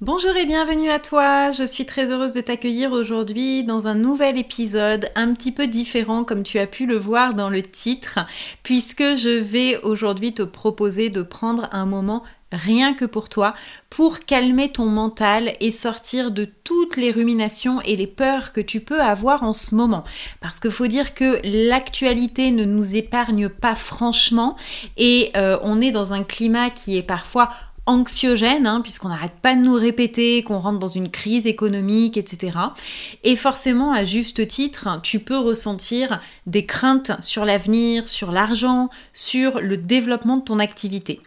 Bonjour et bienvenue à toi, je suis très heureuse de t'accueillir aujourd'hui dans un nouvel épisode un petit peu différent comme tu as pu le voir dans le titre puisque je vais aujourd'hui te proposer de prendre un moment rien que pour toi, pour calmer ton mental et sortir de toutes les ruminations et les peurs que tu peux avoir en ce moment. Parce qu'il faut dire que l'actualité ne nous épargne pas franchement et euh, on est dans un climat qui est parfois anxiogène, hein, puisqu'on n'arrête pas de nous répéter qu'on rentre dans une crise économique, etc. Et forcément, à juste titre, tu peux ressentir des craintes sur l'avenir, sur l'argent, sur le développement de ton activité.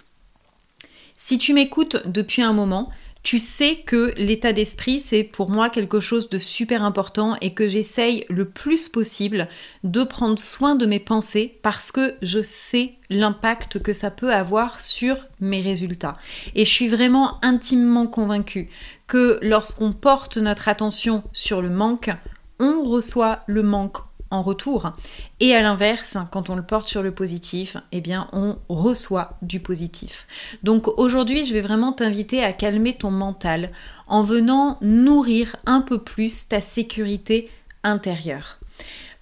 Si tu m'écoutes depuis un moment, tu sais que l'état d'esprit, c'est pour moi quelque chose de super important et que j'essaye le plus possible de prendre soin de mes pensées parce que je sais l'impact que ça peut avoir sur mes résultats. Et je suis vraiment intimement convaincue que lorsqu'on porte notre attention sur le manque, on reçoit le manque retour. Et à l'inverse, quand on le porte sur le positif, eh bien on reçoit du positif. Donc aujourd'hui, je vais vraiment t'inviter à calmer ton mental en venant nourrir un peu plus ta sécurité intérieure.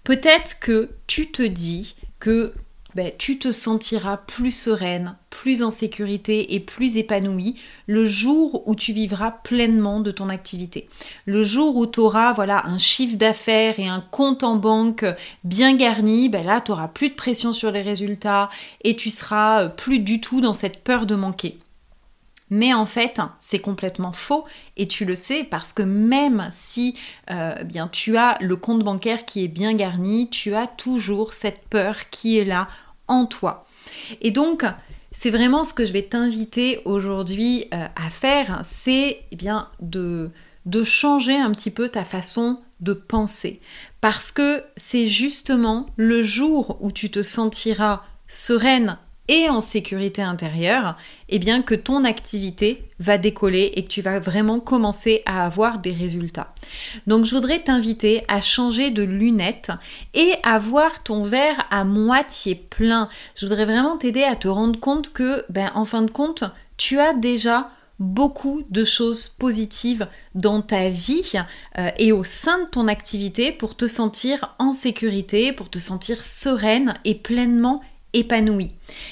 Peut-être que tu te dis que ben, tu te sentiras plus sereine, plus en sécurité et plus épanouie le jour où tu vivras pleinement de ton activité. Le jour où tu auras voilà, un chiffre d'affaires et un compte en banque bien garni, ben là tu n'auras plus de pression sur les résultats et tu seras plus du tout dans cette peur de manquer. Mais en fait, c'est complètement faux et tu le sais parce que même si euh, bien tu as le compte bancaire qui est bien garni, tu as toujours cette peur qui est là toi. Et donc, c'est vraiment ce que je vais t'inviter aujourd'hui euh, à faire, c'est eh bien de, de changer un petit peu ta façon de penser. Parce que c'est justement le jour où tu te sentiras sereine en sécurité intérieure, eh bien que ton activité va décoller et que tu vas vraiment commencer à avoir des résultats. Donc je voudrais t'inviter à changer de lunettes et à voir ton verre à moitié plein. Je voudrais vraiment t'aider à te rendre compte que, ben, en fin de compte, tu as déjà beaucoup de choses positives dans ta vie euh, et au sein de ton activité pour te sentir en sécurité, pour te sentir sereine et pleinement épanoui.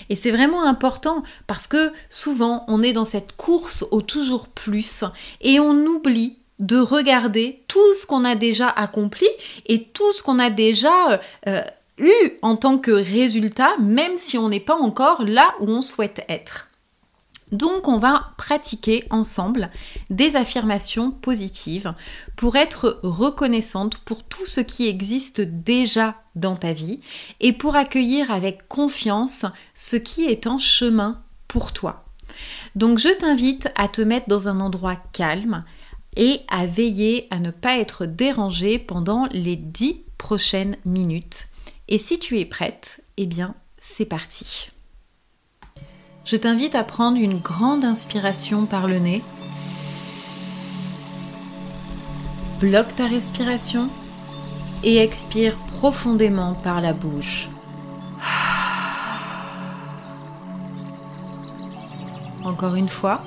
Et c'est vraiment important parce que souvent on est dans cette course au toujours plus et on oublie de regarder tout ce qu'on a déjà accompli et tout ce qu'on a déjà euh, eu en tant que résultat, même si on n'est pas encore là où on souhaite être. Donc on va pratiquer ensemble des affirmations positives pour être reconnaissante pour tout ce qui existe déjà dans ta vie et pour accueillir avec confiance ce qui est en chemin pour toi. Donc je t'invite à te mettre dans un endroit calme et à veiller à ne pas être dérangé pendant les dix prochaines minutes. Et si tu es prête, eh bien c'est parti je t'invite à prendre une grande inspiration par le nez. Bloque ta respiration et expire profondément par la bouche. Encore une fois,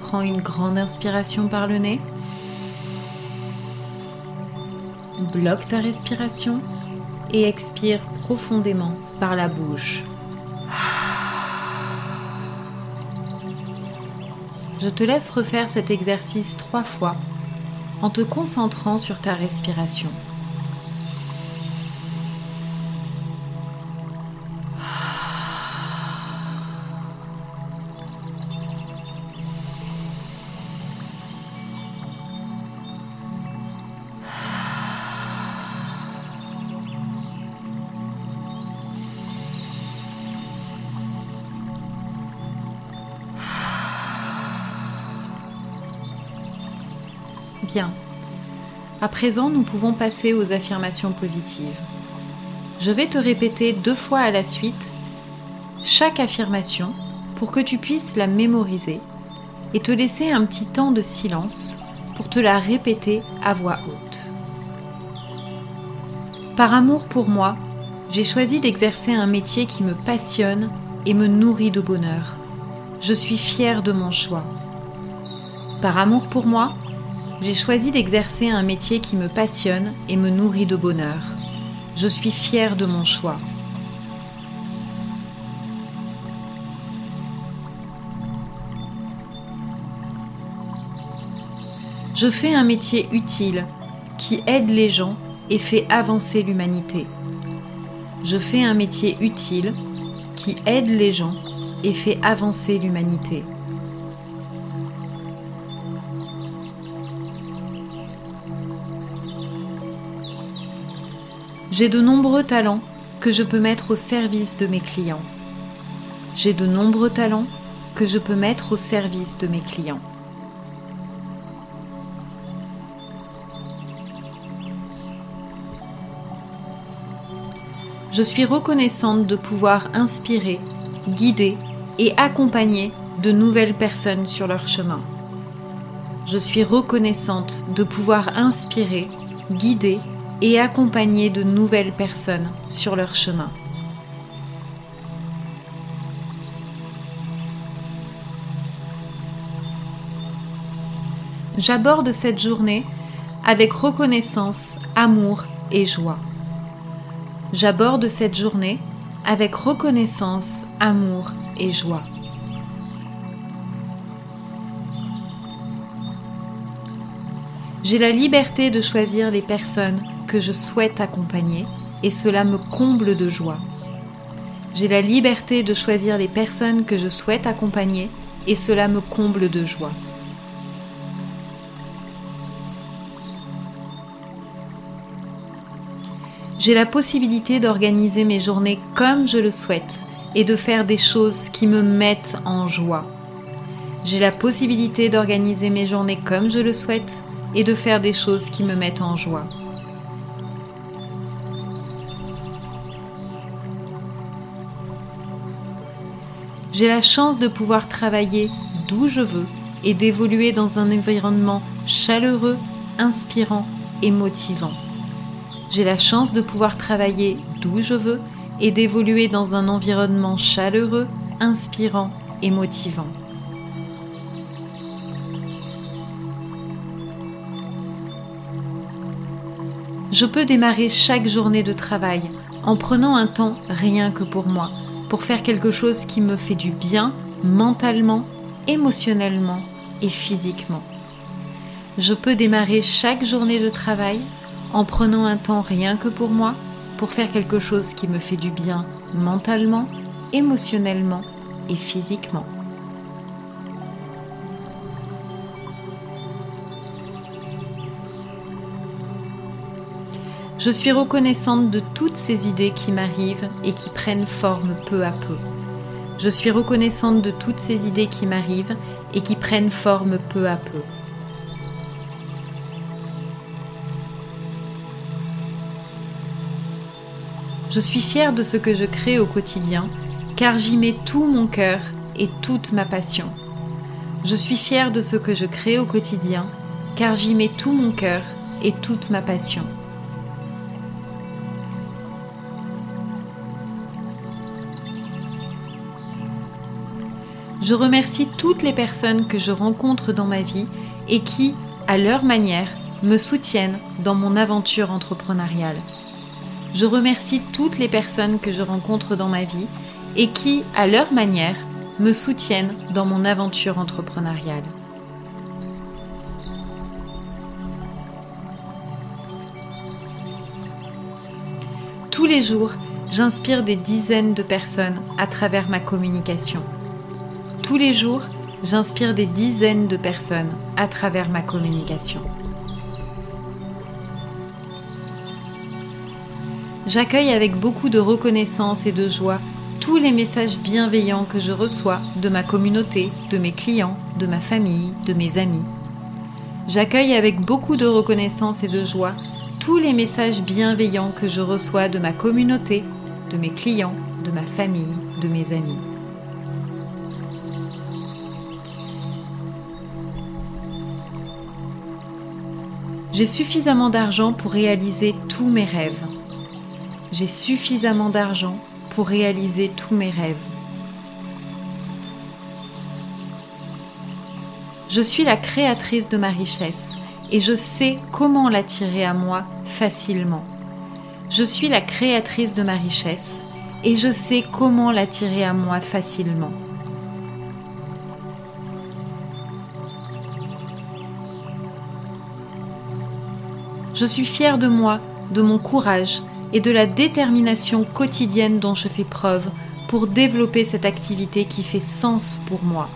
prends une grande inspiration par le nez. Bloque ta respiration et expire profondément par la bouche. Je te laisse refaire cet exercice trois fois en te concentrant sur ta respiration. Bien. À présent, nous pouvons passer aux affirmations positives. Je vais te répéter deux fois à la suite chaque affirmation pour que tu puisses la mémoriser et te laisser un petit temps de silence pour te la répéter à voix haute. Par amour pour moi, j'ai choisi d'exercer un métier qui me passionne et me nourrit de bonheur. Je suis fière de mon choix. Par amour pour moi, j'ai choisi d'exercer un métier qui me passionne et me nourrit de bonheur. Je suis fière de mon choix. Je fais un métier utile qui aide les gens et fait avancer l'humanité. Je fais un métier utile qui aide les gens et fait avancer l'humanité. J'ai de nombreux talents que je peux mettre au service de mes clients. J'ai de nombreux talents que je peux mettre au service de mes clients. je suis reconnaissante de pouvoir inspirer, guider et accompagner de nouvelles personnes sur leur chemin. Je suis reconnaissante de pouvoir inspirer, guider et accompagner de nouvelles personnes sur leur chemin. J'aborde cette journée avec reconnaissance, amour et joie j'aborde cette journée avec reconnaissance, amour et joie. J'ai la liberté de choisir les personnes que je souhaite accompagner et cela me comble de joie. J'ai la liberté de choisir les personnes que je souhaite accompagner et cela me comble de joie. j'ai la possibilité d'organiser mes journées comme je le souhaite et de faire des choses qui me mettent en joie. J'ai la possibilité d'organiser mes journées comme je le souhaite et de faire des choses qui me mettent en joie. J'ai la chance de pouvoir travailler d'où je veux et d'évoluer dans un environnement chaleureux, inspirant et motivant. J'ai la chance de pouvoir travailler d'où je veux et d'évoluer dans un environnement chaleureux, inspirant et motivant. Je peux démarrer chaque journée de travail en prenant un temps rien que pour moi, pour faire quelque chose qui me fait du bien mentalement, émotionnellement et physiquement. Je peux démarrer chaque journée de travail en prenant un temps rien que pour moi, pour faire quelque chose qui me fait du bien mentalement, émotionnellement et physiquement. Je suis reconnaissante de toutes ces idées qui m'arrivent et qui prennent forme peu à peu. Je suis reconnaissante de toutes ces idées qui m'arrivent et qui prennent forme peu à peu. Je suis fière de ce que je crée au quotidien, car j'y mets tout mon cœur et toute ma passion. Je suis fière de ce que je crée au quotidien, car j'y mets tout mon cœur et toute ma passion. Je remercie toutes les personnes que je rencontre dans ma vie et qui, à leur manière, me soutiennent dans mon aventure entrepreneuriale je remercie toutes les personnes que je rencontre dans ma vie et qui, à leur manière, me soutiennent dans mon aventure entrepreneuriale. Tous les jours, j'inspire des dizaines de personnes à travers ma communication. Tous les jours, j'inspire des dizaines de personnes à travers ma communication. J'accueille avec beaucoup de reconnaissance et de joie tous les messages bienveillants que je reçois de ma communauté, de mes clients, de ma famille, de mes amis. J'accueille avec beaucoup de reconnaissance et de joie tous les messages bienveillants que je reçois de ma communauté, de mes clients, de ma famille, de mes amis. J'ai suffisamment d'argent pour réaliser tous mes rêves. J'ai suffisamment d'argent pour réaliser tous mes rêves. Je suis la créatrice de ma richesse et je sais comment l'attirer à moi facilement. Je suis la créatrice de ma richesse et je sais comment l'attirer à moi facilement. Je suis fière de moi, de mon courage et de la détermination quotidienne dont je fais preuve pour développer cette activité qui fait sens pour moi.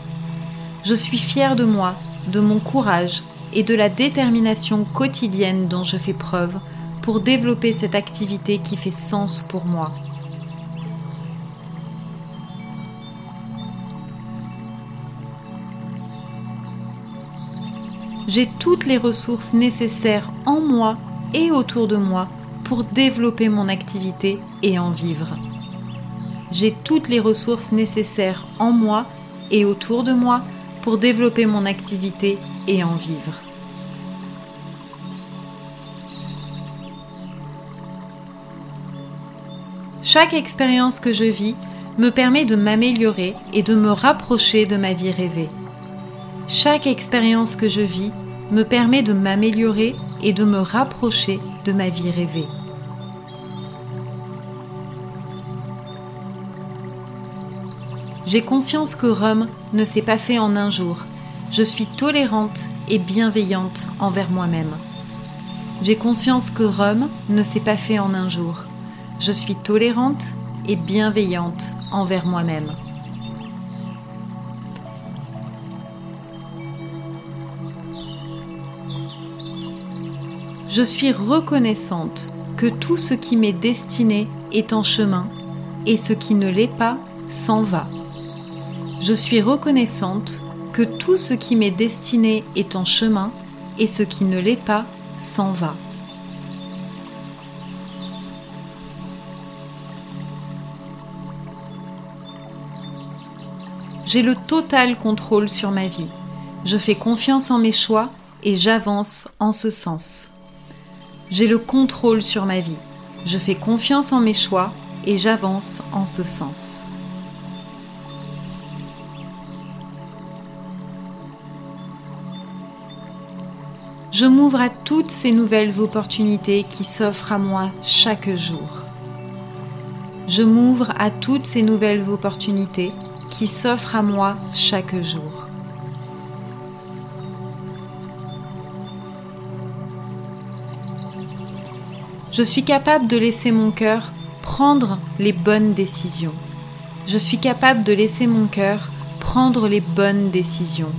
Je suis fière de moi, de mon courage et de la détermination quotidienne dont je fais preuve pour développer cette activité qui fait sens pour moi. J'ai toutes les ressources nécessaires en moi et autour de moi pour développer mon activité et en vivre. J'ai toutes les ressources nécessaires en moi et autour de moi pour développer mon activité et en vivre. Chaque expérience que je vis me permet de m'améliorer et de me rapprocher de ma vie rêvée. Chaque expérience que je vis me permet de m'améliorer et de me rapprocher de ma vie rêvée. J'ai conscience que Rome ne s'est pas fait en un jour. Je suis tolérante et bienveillante envers moi-même. J'ai conscience que Rome ne s'est pas fait en un jour. Je suis tolérante et bienveillante envers moi-même. Je suis reconnaissante que tout ce qui m'est destiné est en chemin et ce qui ne l'est pas s'en va. Je suis reconnaissante que tout ce qui m'est destiné est en chemin et ce qui ne l'est pas s'en va. J'ai le total contrôle sur ma vie. Je fais confiance en mes choix et j'avance en ce sens. J'ai le contrôle sur ma vie. Je fais confiance en mes choix et j'avance en ce sens. je m'ouvre à toutes ces nouvelles opportunités qui s'offrent à moi chaque jour. Je m'ouvre à toutes ces nouvelles opportunités qui s'offrent à moi chaque jour. Je suis capable de laisser mon cœur prendre les bonnes décisions. Je suis capable de laisser mon cœur prendre les bonnes décisions.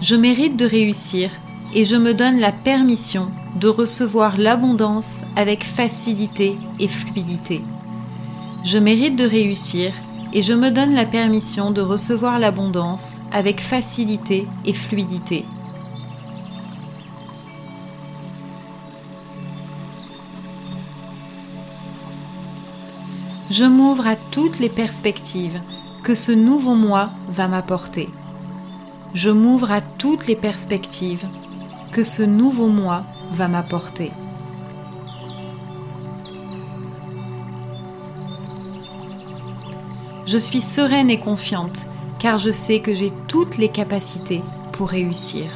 Je mérite de réussir et je me donne la permission de recevoir l'abondance avec facilité et fluidité. Je mérite de réussir et je me donne la permission de recevoir l'abondance avec facilité et fluidité. Je m'ouvre à toutes les perspectives que ce nouveau moi va m'apporter je m'ouvre à toutes les perspectives que ce nouveau moi va m'apporter. Je suis sereine et confiante car je sais que j'ai toutes les capacités pour réussir.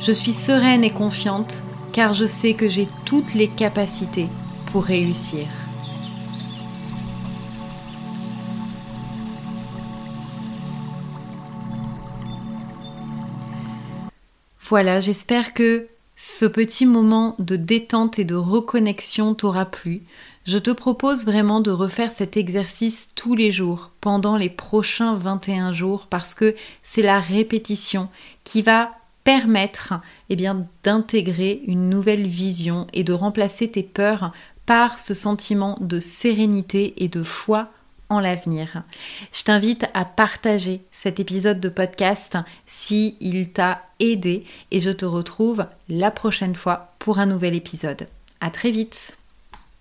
Je suis sereine et confiante car je sais que j'ai toutes les capacités pour réussir. Voilà, j'espère que ce petit moment de détente et de reconnexion t'aura plu. Je te propose vraiment de refaire cet exercice tous les jours pendant les prochains 21 jours parce que c'est la répétition qui va permettre eh bien d'intégrer une nouvelle vision et de remplacer tes peurs par ce sentiment de sérénité et de foi en l'avenir. Je t'invite à partager cet épisode de podcast si il t'a aidé et je te retrouve la prochaine fois pour un nouvel épisode. À très vite.